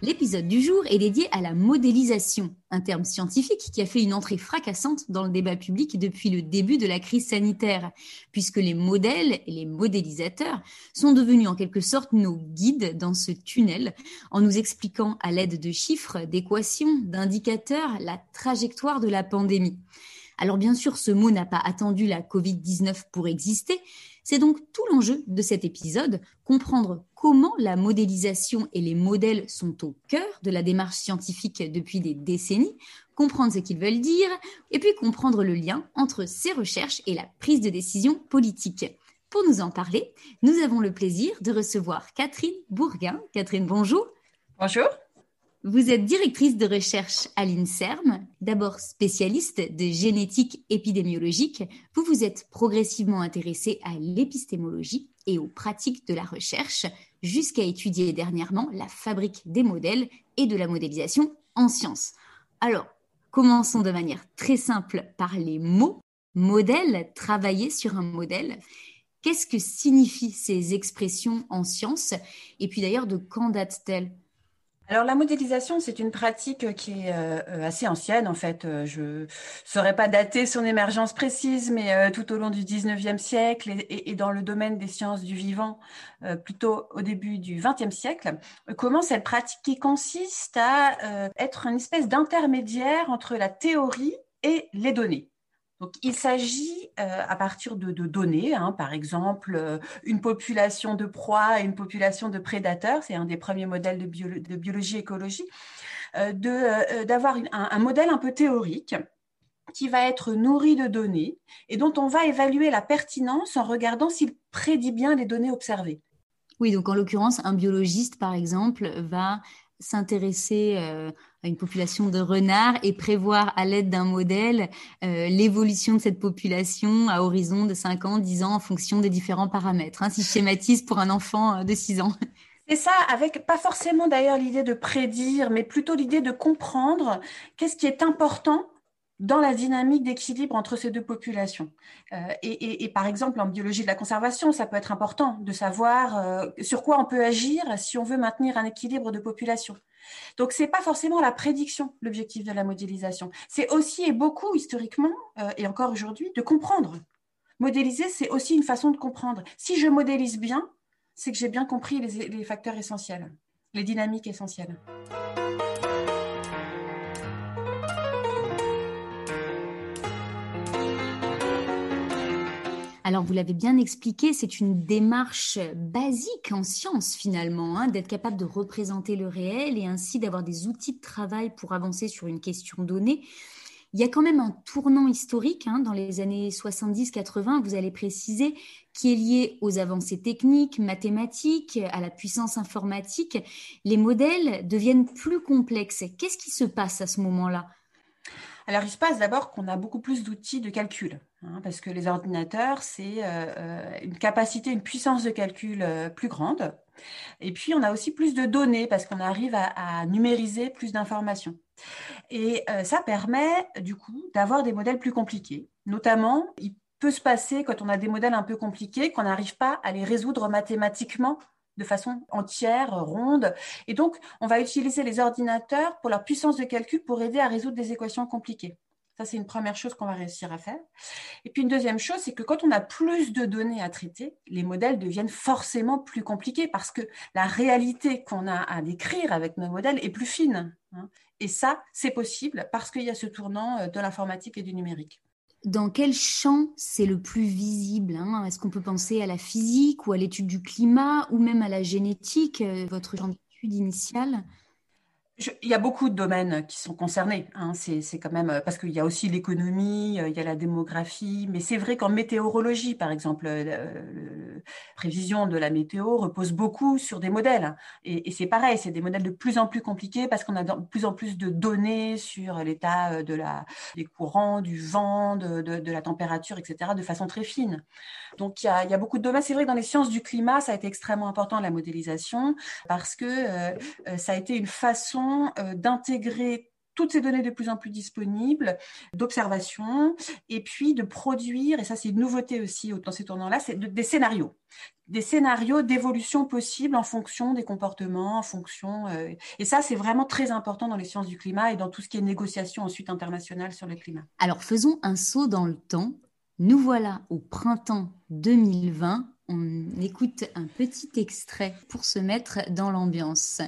L'épisode du jour est dédié à la modélisation, un terme scientifique qui a fait une entrée fracassante dans le débat public depuis le début de la crise sanitaire, puisque les modèles et les modélisateurs sont devenus en quelque sorte nos guides dans ce tunnel, en nous expliquant à l'aide de chiffres, d'équations, d'indicateurs la trajectoire de la pandémie. Alors bien sûr, ce mot n'a pas attendu la Covid-19 pour exister, c'est donc tout l'enjeu de cet épisode, comprendre comment la modélisation et les modèles sont au cœur de la démarche scientifique depuis des décennies, comprendre ce qu'ils veulent dire, et puis comprendre le lien entre ces recherches et la prise de décision politique. Pour nous en parler, nous avons le plaisir de recevoir Catherine Bourguin. Catherine, bonjour. Bonjour. Vous êtes directrice de recherche à l'INSERM, d'abord spécialiste de génétique épidémiologique. Vous vous êtes progressivement intéressée à l'épistémologie et aux pratiques de la recherche, jusqu'à étudier dernièrement la fabrique des modèles et de la modélisation en sciences. Alors, commençons de manière très simple par les mots. Modèle, travailler sur un modèle. Qu'est-ce que signifient ces expressions en sciences Et puis d'ailleurs, de quand datent-elles? Alors la modélisation, c'est une pratique qui est euh, assez ancienne en fait. Euh, je ne saurais pas dater son émergence précise, mais euh, tout au long du 19e siècle et, dans le domaine des sciences du vivant, plutôt au début du 20e siècle, comment cette pratique qui consiste à être une espèce d'intermédiaire entre la théorie et les données. Donc, il s'agit euh, à partir de, données, hein, par exemple euh, une population de proies et une population de prédateurs, c'est un des premiers modèles de, biologie-écologie, euh, d'avoir un, modèle un peu théorique qui va être nourri de données et dont on va évaluer la pertinence en regardant s'il prédit bien les données observées. Oui, donc en l'occurrence, un biologiste, par exemple, va s'intéresser une population de renards et prévoir à l'aide d'un modèle euh, l'évolution de cette population à horizon de 5 ans, 10 ans en fonction des différents paramètres, hein, si je schématise pour un enfant euh, de 6 ans. C'est ça, avec pas forcément d'ailleurs l'idée de prédire, mais plutôt l'idée de comprendre qu'est-ce qui est important dans la dynamique d'équilibre entre ces deux populations. Euh, et, par exemple, en biologie de la conservation, ça peut être important de savoir sur quoi on peut agir si on veut maintenir un équilibre de population. Donc, c'est pas forcément la prédiction l'objectif de la modélisation. C'est aussi et beaucoup historiquement euh, et encore aujourd'hui de comprendre. Modéliser, c'est aussi une façon de comprendre. Si je modélise bien, c'est que j'ai bien compris les facteurs essentiels, les dynamiques essentielles. Alors, vous l'avez bien expliqué, c'est une démarche basique en science finalement, hein, d'être capable de représenter le réel et ainsi d'avoir des outils de travail pour avancer sur une question donnée. Il y a quand même un tournant historique hein, dans les années 70-80, vous allez préciser, qui est lié aux avancées techniques, mathématiques, à la puissance informatique. Les modèles deviennent plus complexes. Qu'est-ce qui se passe à ce moment-là? Alors, il se passe d'abord qu'on a beaucoup plus d'outils de calcul, hein, parce que les ordinateurs, c'est euh, euh, une capacité, une puissance de calcul euh, plus grande. Et puis, on a aussi plus de données, parce qu'on arrive à, numériser plus d'informations. Et ça permet, du coup, d'avoir des modèles plus compliqués. Notamment, il peut se passer, quand on a des modèles un peu compliqués, qu'on n'arrive pas à les résoudre mathématiquement de façon entière, ronde. Et donc, on va utiliser les ordinateurs pour leur puissance de calcul pour aider à résoudre des équations compliquées. Ça, c'est une première chose qu'on va réussir à faire. Et puis une deuxième chose, c'est que quand on a plus de données à traiter, les modèles deviennent forcément plus compliqués parce que la réalité qu'on a à décrire avec nos modèles est plus fine. Hein. Et ça, c'est possible parce qu'il y a ce tournant euh, de l'informatique et du numérique. Dans quel champ c'est le plus visible hein? Est-ce qu'on peut penser à la physique ou à l'étude du climat ou même à la génétique, euh, votre genre d'étude il y a beaucoup de domaines qui sont concernés. Hein. C'est, quand même parce qu'il y a aussi l'économie, euh, il y a la démographie, mais c'est vrai qu'en météorologie, par exemple, prévision de la météo repose beaucoup sur des modèles. Et, c'est pareil, c'est des modèles de plus en plus compliqués parce qu'on a de plus en plus de données sur l'état de la, des courants, du vent, de, la température, etc., de façon très fine. Donc il y a, beaucoup de domaines. C'est vrai que dans les sciences du climat, ça a été extrêmement important la modélisation parce que ça a été une façon d'intégrer toutes ces données de plus en plus disponibles, d'observation, et puis de produire, et ça c'est une nouveauté aussi dans ces tournants-là, c'est des scénarios. Des scénarios d'évolution possible en fonction des comportements, en fonction. Euh, et ça, c'est vraiment très important dans les sciences du climat et dans tout ce qui est négociation ensuite internationale sur le climat. Alors faisons un saut dans le temps. Nous voilà au printemps 2020. On écoute un petit extrait pour se mettre dans l'ambiance.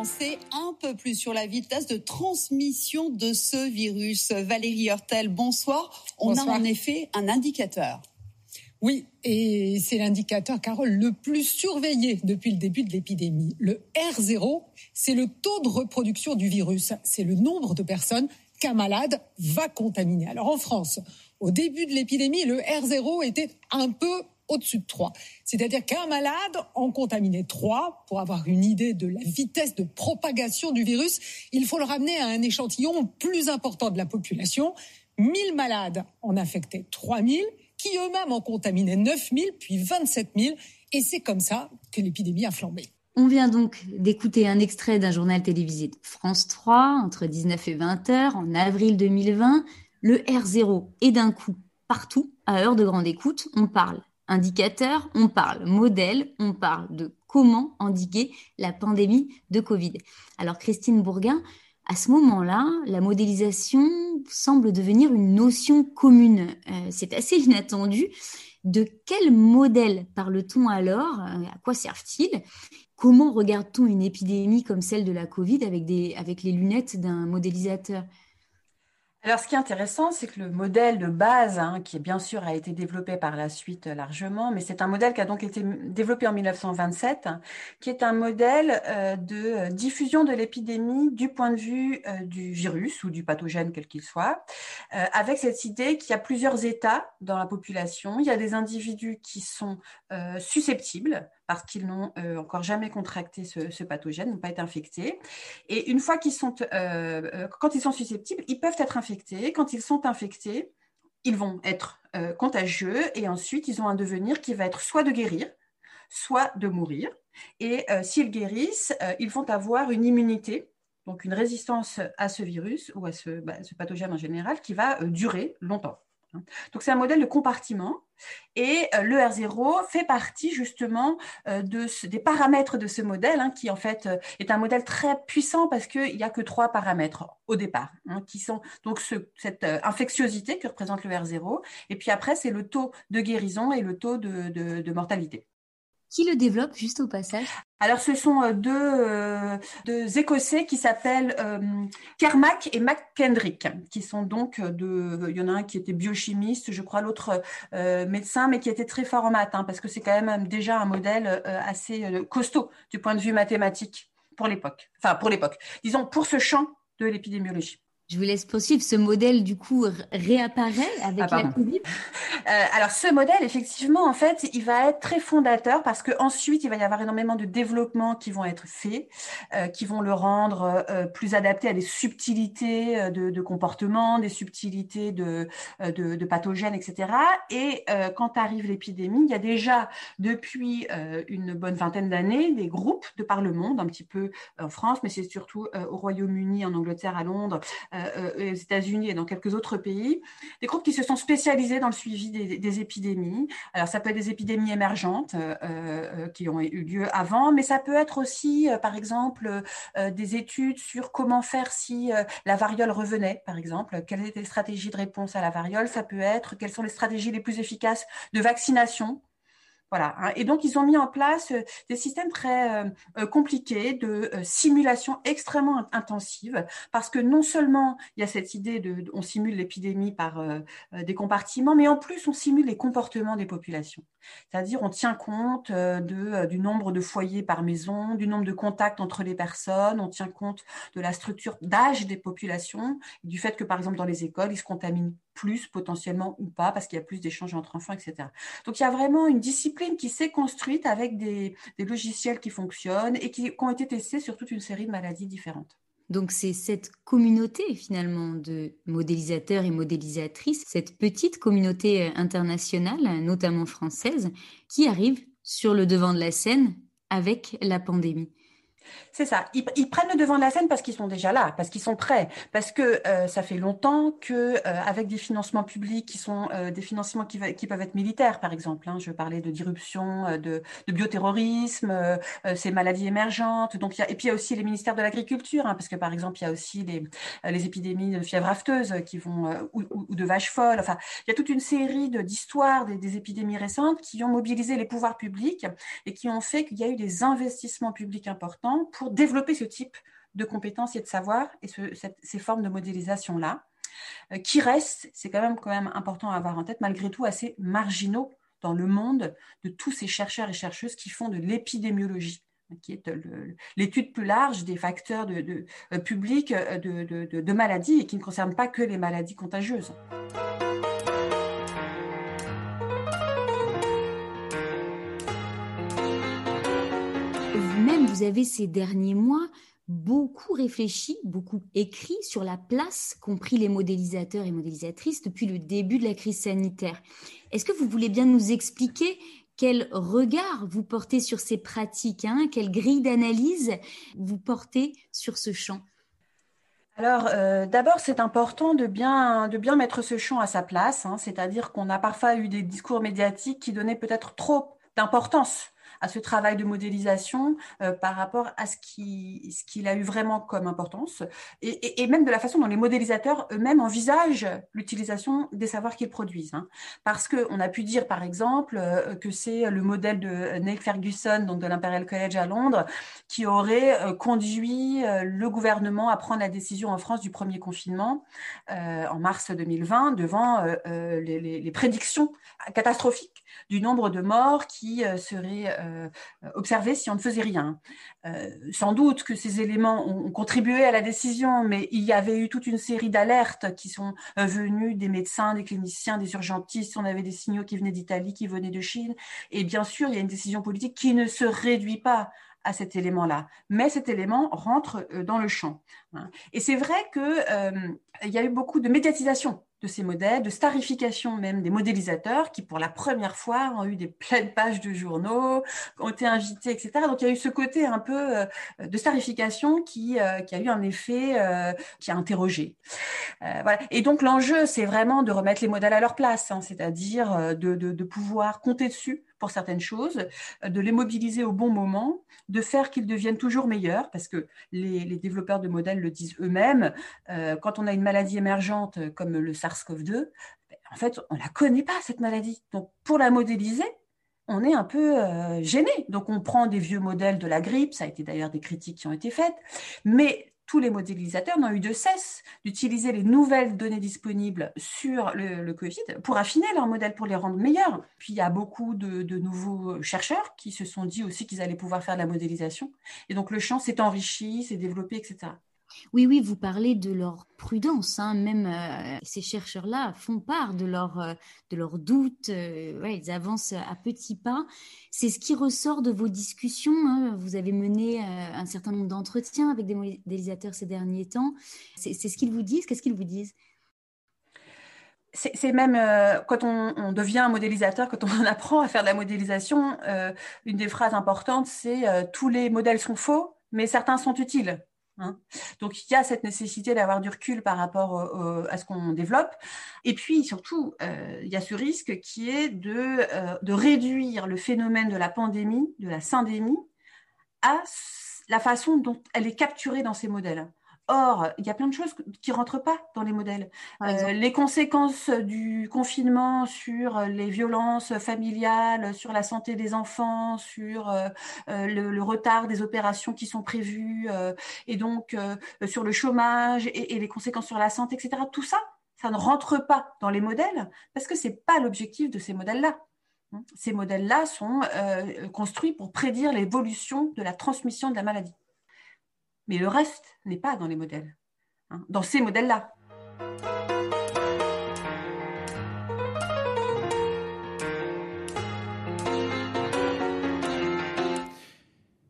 En sait un peu plus sur la vitesse de transmission de ce virus. Valérie Hurtel, bonsoir. On a en effet un indicateur. Oui, et c'est l'indicateur, Carole, le plus surveillé depuis le début de l'épidémie. Le R0, c'est le taux de reproduction du virus. C'est le nombre de personnes qu'un malade va contaminer. Alors en France, au début de l'épidémie, le R0 était un peu au-dessus de 3. C'est-à-dire qu'un malade en contaminait 3. Pour avoir une idée de la vitesse de propagation du virus, il faut le ramener à un échantillon plus important de la population. 1000 malades en infectaient 3000, qui eux-mêmes en contaminaient 9000, puis 27 000. Et c'est comme ça que l'épidémie a flambé. On vient donc d'écouter un extrait d'un journal télévisé de France 3 entre 19 et 20 heures en avril 2020. Le R0 est d'un coup partout à heure de grande écoute. On parle indicateur, on parle modèle, on parle de comment endiguer la pandémie de Covid. Alors Christine Bourguin, à ce moment-là, la modélisation semble devenir une notion commune. Euh, c'est assez inattendu. De quel modèle parle-t-on alors? Euh, À quoi servent-ils Comment regarde-t-on une épidémie comme celle de la Covid avec, les lunettes d'un modélisateur? Alors, ce qui est intéressant, c'est que le modèle de base, hein, qui bien sûr a été développé par la suite euh, largement, mais c'est un modèle qui a donc été développé en 1927, qui est un modèle euh, de euh, diffusion de l'épidémie du point de vue du virus ou du pathogène quel qu'il soit, avec cette idée qu'il y a plusieurs états dans la population. Il y a des individus qui sont susceptibles parce qu'ils n'ont euh, encore jamais contracté ce, pathogène, n'ont pas été infectés. Et une fois qu'ils sont, euh, euh, quand ils sont susceptibles, ils peuvent être infectés. Quand ils sont infectés, ils vont être contagieux et ensuite ils ont un devenir qui va être soit de guérir, soit de mourir. Et s'ils guérissent, ils vont avoir une immunité, donc une résistance à ce virus ou à ce, bah, ce pathogène en général qui va durer longtemps. Donc c'est un modèle de compartiment et euh, le R0 fait partie justement euh, de des paramètres de ce modèle hein, qui en fait euh, est un modèle très puissant parce qu'il n'y a que trois paramètres au départ hein, qui sont donc cette infectiosité que représente le R0 et puis après c'est le taux de guérison et le taux de mortalité. Qui le développe juste au passage? Alors, ce sont euh, deux, euh, deux Écossais qui s'appellent euh, Kermack et McKendrick, qui sont donc de. Il y en a un qui était biochimiste, je crois, l'autre médecin, mais qui était très fort en maths, hein, parce que c'est quand même déjà un modèle assez costaud du point de vue mathématique pour l'époque. Enfin, pour l'époque. Disons, pour ce champ de l'épidémiologie. Je vous laisse poursuivre. Ce modèle, du coup, réapparaît avec ah, la Covid? Euh, Alors, ce modèle, effectivement, en fait, il va être très fondateur parce qu'ensuite, il va y avoir énormément de développements qui vont être faits, euh, qui vont le rendre euh, plus adapté à des subtilités de, de comportement, des subtilités de, de, de, pathogènes, etc. Et quand arrive l'épidémie, il y a déjà, depuis une bonne vingtaine d'années, des groupes de par le monde, un petit peu en France, mais c'est surtout au Royaume-Uni, en Angleterre, à Londres, aux États-Unis et dans quelques autres pays, des groupes qui se sont spécialisés dans le suivi des, épidémies. Alors ça peut être des épidémies émergentes euh, qui ont eu lieu avant, mais ça peut être aussi, par exemple, des études sur comment faire si la variole revenait, par exemple, quelles étaient les stratégies de réponse à la variole? Ça peut être quelles sont les stratégies les plus efficaces de vaccination? Voilà. Hein. Et donc, ils ont mis en place euh, des systèmes très euh, euh, compliqués de simulation extrêmement intensive, parce que non seulement il y a cette idée de, on simule l'épidémie par des compartiments, mais en plus on simule les comportements des populations. C'est-à-dire, on tient compte du nombre de foyers par maison, du nombre de contacts entre les personnes, on tient compte de la structure d'âge des populations, du fait que, par exemple, dans les écoles, ils se contaminent plus potentiellement ou pas, parce qu'il y a plus d'échanges entre enfants, etc. Donc il y a vraiment une discipline qui s'est construite avec des, logiciels qui fonctionnent et qui, ont été testés sur toute une série de maladies différentes. Donc c'est cette communauté finalement de modélisateurs et modélisatrices, cette petite communauté euh, internationale, notamment française, qui arrive sur le devant de la scène avec la pandémie. C'est ça. Ils, prennent le devant de la scène parce qu'ils sont déjà là, parce qu'ils sont prêts, parce que euh, ça fait longtemps que euh, avec des financements publics qui sont euh, des financements qui, peuvent être militaires, par exemple. Hein, je parlais de disruption, de, bioterrorisme, ces maladies émergentes. Donc et puis il y a aussi les ministères de l'agriculture, hein, parce que par exemple il y a aussi les, épidémies de fièvre afteuse qui vont ou, de vaches folles. Enfin, il y a toute une série d'histoires des épidémies récentes qui ont mobilisé les pouvoirs publics et qui ont fait qu'il y a eu des investissements publics importants pour développer ce type de compétences et de savoir et ces formes de modélisation-là, euh, qui restent, c'est quand même, quand même important à avoir en tête, malgré tout assez marginaux dans le monde de tous ces chercheurs et chercheuses qui font de l'épidémiologie qui est l'étude plus large des facteurs de, euh, publics euh, de, de maladies et qui ne concerne pas que les maladies contagieuses. Vous avez ces derniers mois beaucoup réfléchi, beaucoup écrit sur la place qu'ont pris les modélisateurs et modélisatrices depuis le début de la crise sanitaire. Est-ce que vous voulez bien nous expliquer quel regard vous portez sur ces pratiques, hein, quelle grille d'analyse vous portez sur ce champ? Alors, euh, d'abord, c'est important de bien, de bien mettre ce champ à sa place, hein, c'est-à-dire qu'on a parfois eu des discours médiatiques qui donnaient peut-être trop d'importance à ce travail de modélisation euh, par rapport à ce qu'il ce a eu vraiment comme importance et, et, même de la façon dont les modélisateurs eux-mêmes envisagent l'utilisation des savoirs qu'ils produisent. Hein. Parce qu'on a pu dire, par exemple, euh, que c'est le modèle de Neil Ferguson, donc de l'Imperial College à Londres, qui aurait euh, conduit le gouvernement à prendre la décision en France du premier confinement en mars 2020 devant les, les, prédictions catastrophiques du nombre de morts qui seraient observer si on ne faisait rien. Euh, sans doute que ces éléments ont, contribué à la décision, mais il y avait eu toute une série d'alertes qui sont euh, venues des médecins, des cliniciens, des urgentistes. On avait des signaux qui venaient d'Italie, qui venaient de Chine. Et bien sûr, il y a une décision politique qui ne se réduit pas à cet élément-là. Mais cet élément rentre dans le champ. Hein. Et c'est vrai qu'il y a eu beaucoup de médiatisation de ces modèles, de starification même des modélisateurs qui, pour la première fois, ont eu des pleines pages de journaux, ont été invités, etc. Donc, il y a eu ce côté un peu euh, de starification qui, euh, qui a eu un effet euh, qui a interrogé. voilà. Et donc, l'enjeu, c'est vraiment de remettre les modèles à leur place, hein, c'est-à-dire de, de, de pouvoir compter dessus certaines choses, de les mobiliser au bon moment, de faire qu'ils deviennent toujours meilleurs, parce que les, développeurs de modèles le disent eux-mêmes, quand on a une maladie émergente comme le SARS-CoV-2, en fait, on ne la connaît pas, cette maladie. Donc, pour la modéliser, on est un peu euh, gêné. Donc, on prend des vieux modèles de la grippe, ça a été d'ailleurs des critiques qui ont été faites, mais tous les modélisateurs n'ont eu de cesse d'utiliser les nouvelles données disponibles sur le, Covid pour affiner leurs modèles, pour les rendre meilleurs. Puis il y a beaucoup de, nouveaux chercheurs qui se sont dit aussi qu'ils allaient pouvoir faire de la modélisation. Et donc le champ s'est enrichi, s'est développé, etc. Oui, oui, vous parlez de leur prudence. Hein. Même euh, ces chercheurs-là font part de, euh, leurs doutes. Euh, ils avancent à petits pas. C'est ce qui ressort de vos discussions. Hein. Vous avez mené un certain nombre d'entretiens avec des modélisateurs ces derniers temps. C'est ce qu'ils vous disent? Qu'est-ce qu'ils vous disent? C'est même quand on, devient un modélisateur, quand on apprend à faire de la modélisation, une des phrases importantes, c'est tous les modèles sont faux, mais certains sont utiles. Hein. Donc il y a cette nécessité d'avoir du recul par rapport à ce qu'on développe. Et puis surtout, euh, il y a ce risque qui est de, euh, de réduire le phénomène de la pandémie, de la syndémie, à la façon dont elle est capturée dans ces modèles. Or, il y a plein de choses qui rentrent pas dans les modèles. Euh, les conséquences du confinement sur les violences familiales, sur la santé des enfants, sur euh, euh, le, retard des opérations qui sont prévues, et donc sur le chômage et, et, les conséquences sur la santé, etc. Tout ça, ça ne rentre pas dans les modèles parce que c'est pas l'objectif de ces modèles-là. Ces modèles-là sont construits pour prédire l'évolution de la transmission de la maladie mais le reste n'est pas dans les modèles, hein, dans ces modèles-là.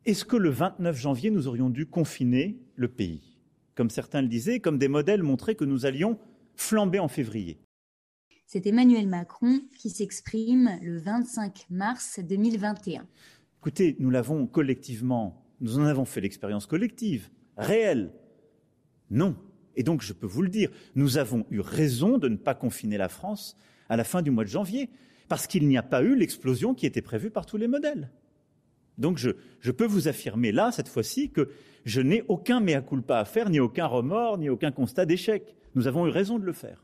Est-ce que le 29 janvier, nous aurions dû confiner le pays? Comme certains le disaient, comme des modèles montraient que nous allions flamber en février. C'est Emmanuel Macron qui s'exprime le 25 mars 2021. Écoutez, nous l'avons collectivement nous en avons fait l'expérience collective, réelle. Non. Et donc, je peux vous le dire, nous avons eu raison de ne pas confiner la France à la fin du mois de janvier, parce qu'il n'y a pas eu l'explosion qui était prévue par tous les modèles. Donc, je, peux vous affirmer là, cette fois-ci, que je n'ai aucun mea culpa à faire, ni aucun remords, ni aucun constat d'échec. Nous avons eu raison de le faire.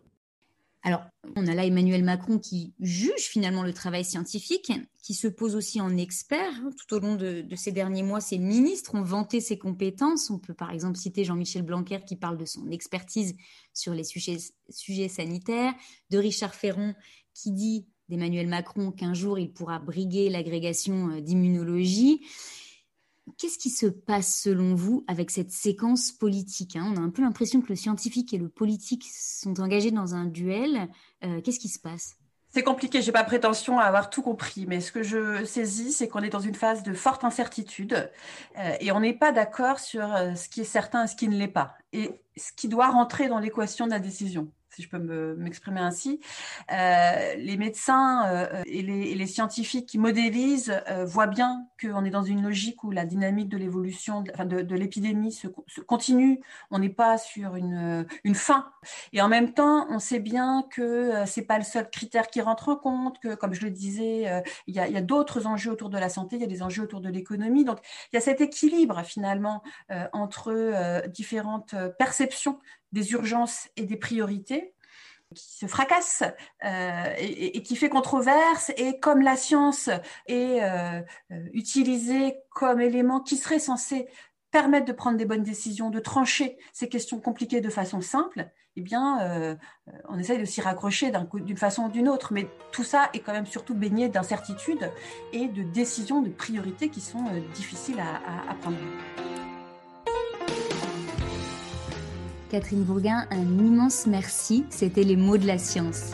Alors, on a là Emmanuel Macron qui juge finalement le travail scientifique, qui se pose aussi en expert. Tout au long de, ces derniers mois, ses ministres ont vanté ses compétences. On peut par exemple citer Jean-Michel Blanquer qui parle de son expertise sur les sujets, sujets sanitaires, de Richard Ferron qui dit d'Emmanuel Macron qu'un jour il pourra briguer l'agrégation euh, d'immunologie. Qu'est-ce qui se passe selon vous avec cette séquence politique hein? On a un peu l'impression que le scientifique et le politique sont engagés dans un duel. Euh, qu'est-ce qui se passe? C'est compliqué, j'ai pas prétention à avoir tout compris, mais ce que je saisis, c'est qu'on est dans une phase de forte incertitude euh, et on n'est pas d'accord sur euh, ce qui est certain et ce qui ne l'est pas, et ce qui doit rentrer dans l'équation de la décision si je peux m'exprimer ainsi. Euh, les médecins euh, et, les, scientifiques qui modélisent euh, voient bien qu'on est dans une logique où la dynamique de l'évolution, de, de, l'épidémie se, continue. On n'est pas sur une, une, fin. Et en même temps, on sait bien que c'est pas le seul critère qui rentre en compte, que comme je le disais, il y a d'autres enjeux autour de la santé, il y a des enjeux autour de l'économie. Donc il y a cet équilibre finalement entre différentes perceptions des urgences et des priorités qui se fracasse euh, et, qui fait controverse et comme la science est euh, utilisée comme élément qui serait censé permettre de prendre des bonnes décisions, de trancher ces questions compliquées de façon simple, eh bien, euh, on essaye de s'y raccrocher d'une façon ou d'une autre. Mais tout ça est quand même surtout baigné d'incertitudes et de décisions, de priorités qui sont difficiles à prendre. Catherine Bourguin, un immense merci. C'était les mots de la science.